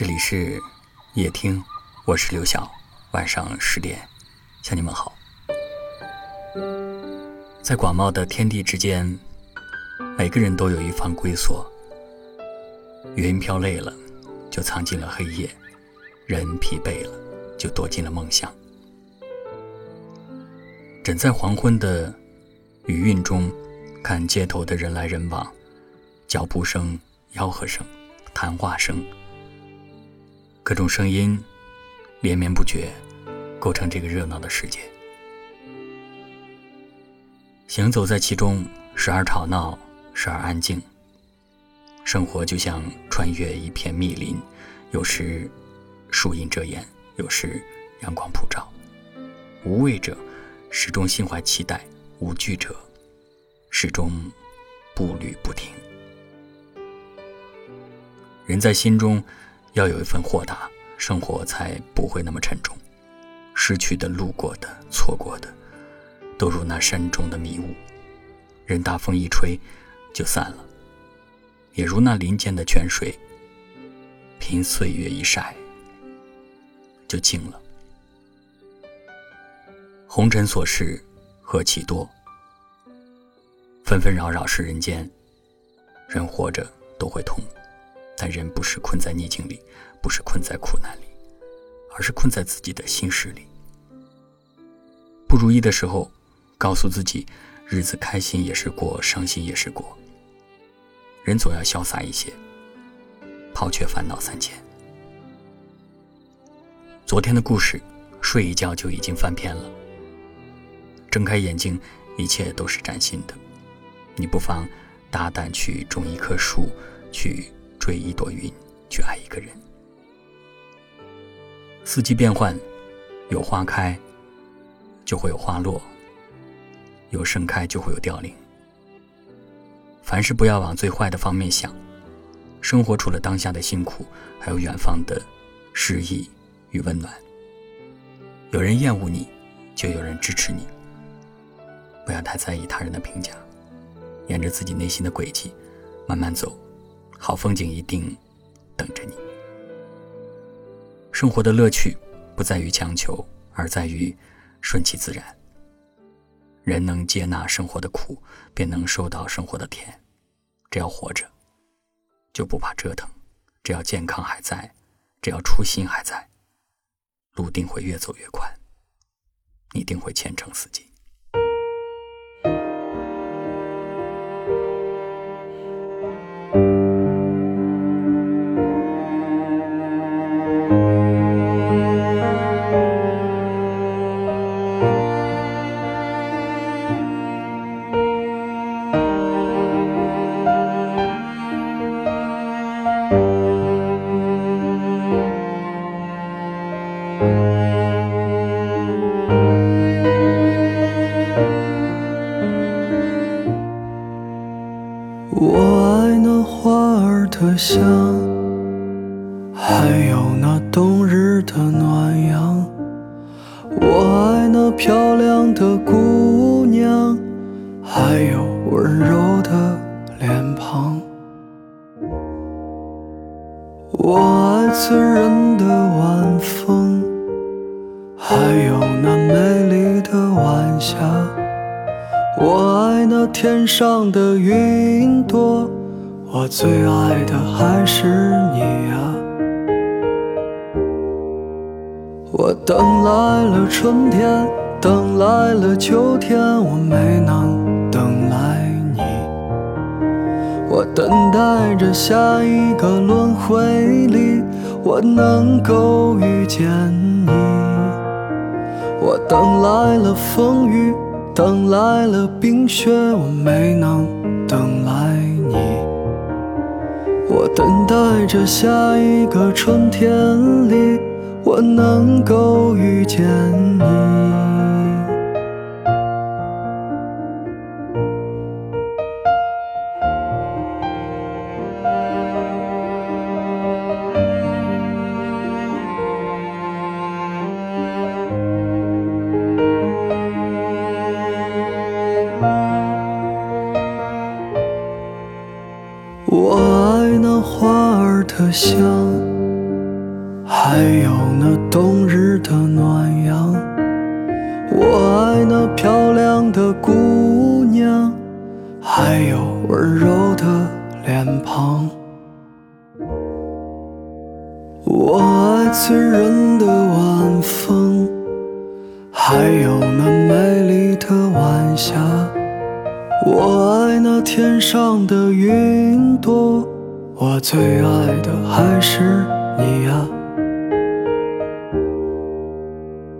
这里是夜听，我是刘晓。晚上十点，向你们好。在广袤的天地之间，每个人都有一方归所。云飘累了，就藏进了黑夜；人疲惫了，就躲进了梦想。枕在黄昏的余韵中，看街头的人来人往，脚步声、吆喝声、谈话声。各种声音连绵不绝，构成这个热闹的世界。行走在其中，时而吵闹，时而安静。生活就像穿越一片密林，有时树荫遮掩，有时阳光普照。无畏者始终心怀期待，无惧者始终步履不停。人在心中。要有一份豁达，生活才不会那么沉重。失去的、路过的、错过的，都如那山中的迷雾，任大风一吹，就散了；也如那林间的泉水，凭岁月一晒，就静了。红尘琐事何其多，纷纷扰扰是人间，人活着都会痛。但人不是困在逆境里，不是困在苦难里，而是困在自己的心事里。不如意的时候，告诉自己，日子开心也是过，伤心也是过。人总要潇洒一些，抛却烦恼三千。昨天的故事，睡一觉就已经翻篇了。睁开眼睛，一切都是崭新的。你不妨大胆去种一棵树，去。追一朵云，去爱一个人。四季变换，有花开，就会有花落；有盛开，就会有凋零。凡事不要往最坏的方面想。生活除了当下的辛苦，还有远方的诗意与温暖。有人厌恶你，就有人支持你。不要太在意他人的评价，沿着自己内心的轨迹慢慢走。好风景一定等着你。生活的乐趣不在于强求，而在于顺其自然。人能接纳生活的苦，便能收到生活的甜。只要活着，就不怕折腾；只要健康还在，只要初心还在，路定会越走越宽，你定会前程似锦。我爱那花儿的香，还有那冬日的暖阳。我爱那漂亮的姑娘，还有温柔的脸庞。我爱自然我爱那天上的云朵，我最爱的还是你呀。我等来了春天，等来了秋天，我没能等来你。我等待着下一个轮回里，我能够遇见你。我等来了风雨。等来了冰雪，我没能等来你。我等待着下一个春天里，我能够遇见你。漂亮的姑娘，还有温柔的脸庞。我爱醉人的晚风，还有那美丽的晚霞。我爱那天上的云朵，我最爱的还是你呀。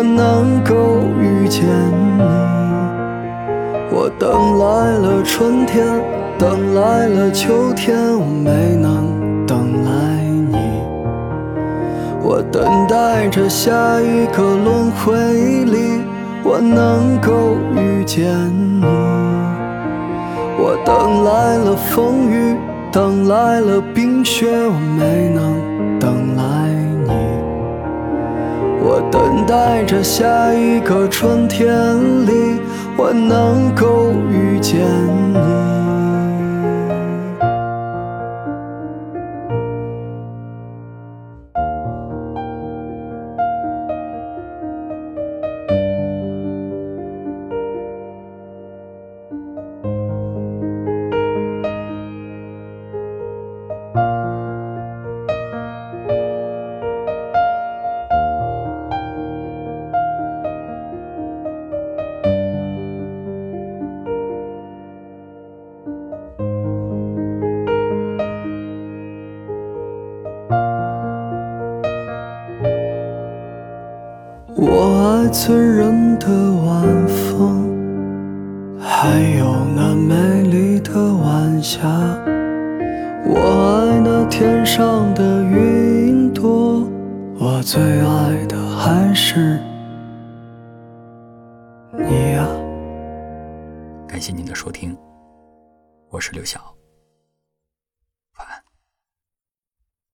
我能够遇见你。我等来了春天，等来了秋天，我没能等来你。我等待着下一个轮回里，我能够遇见你。我等来了风雨，等来了冰雪，我没能等来你。我等待着下一个春天里，我能够遇见你。我爱醉人的晚风，还有那美丽的晚霞。我爱那天上的云朵，我最爱的还是你呀。感谢您的收听，我是刘晓。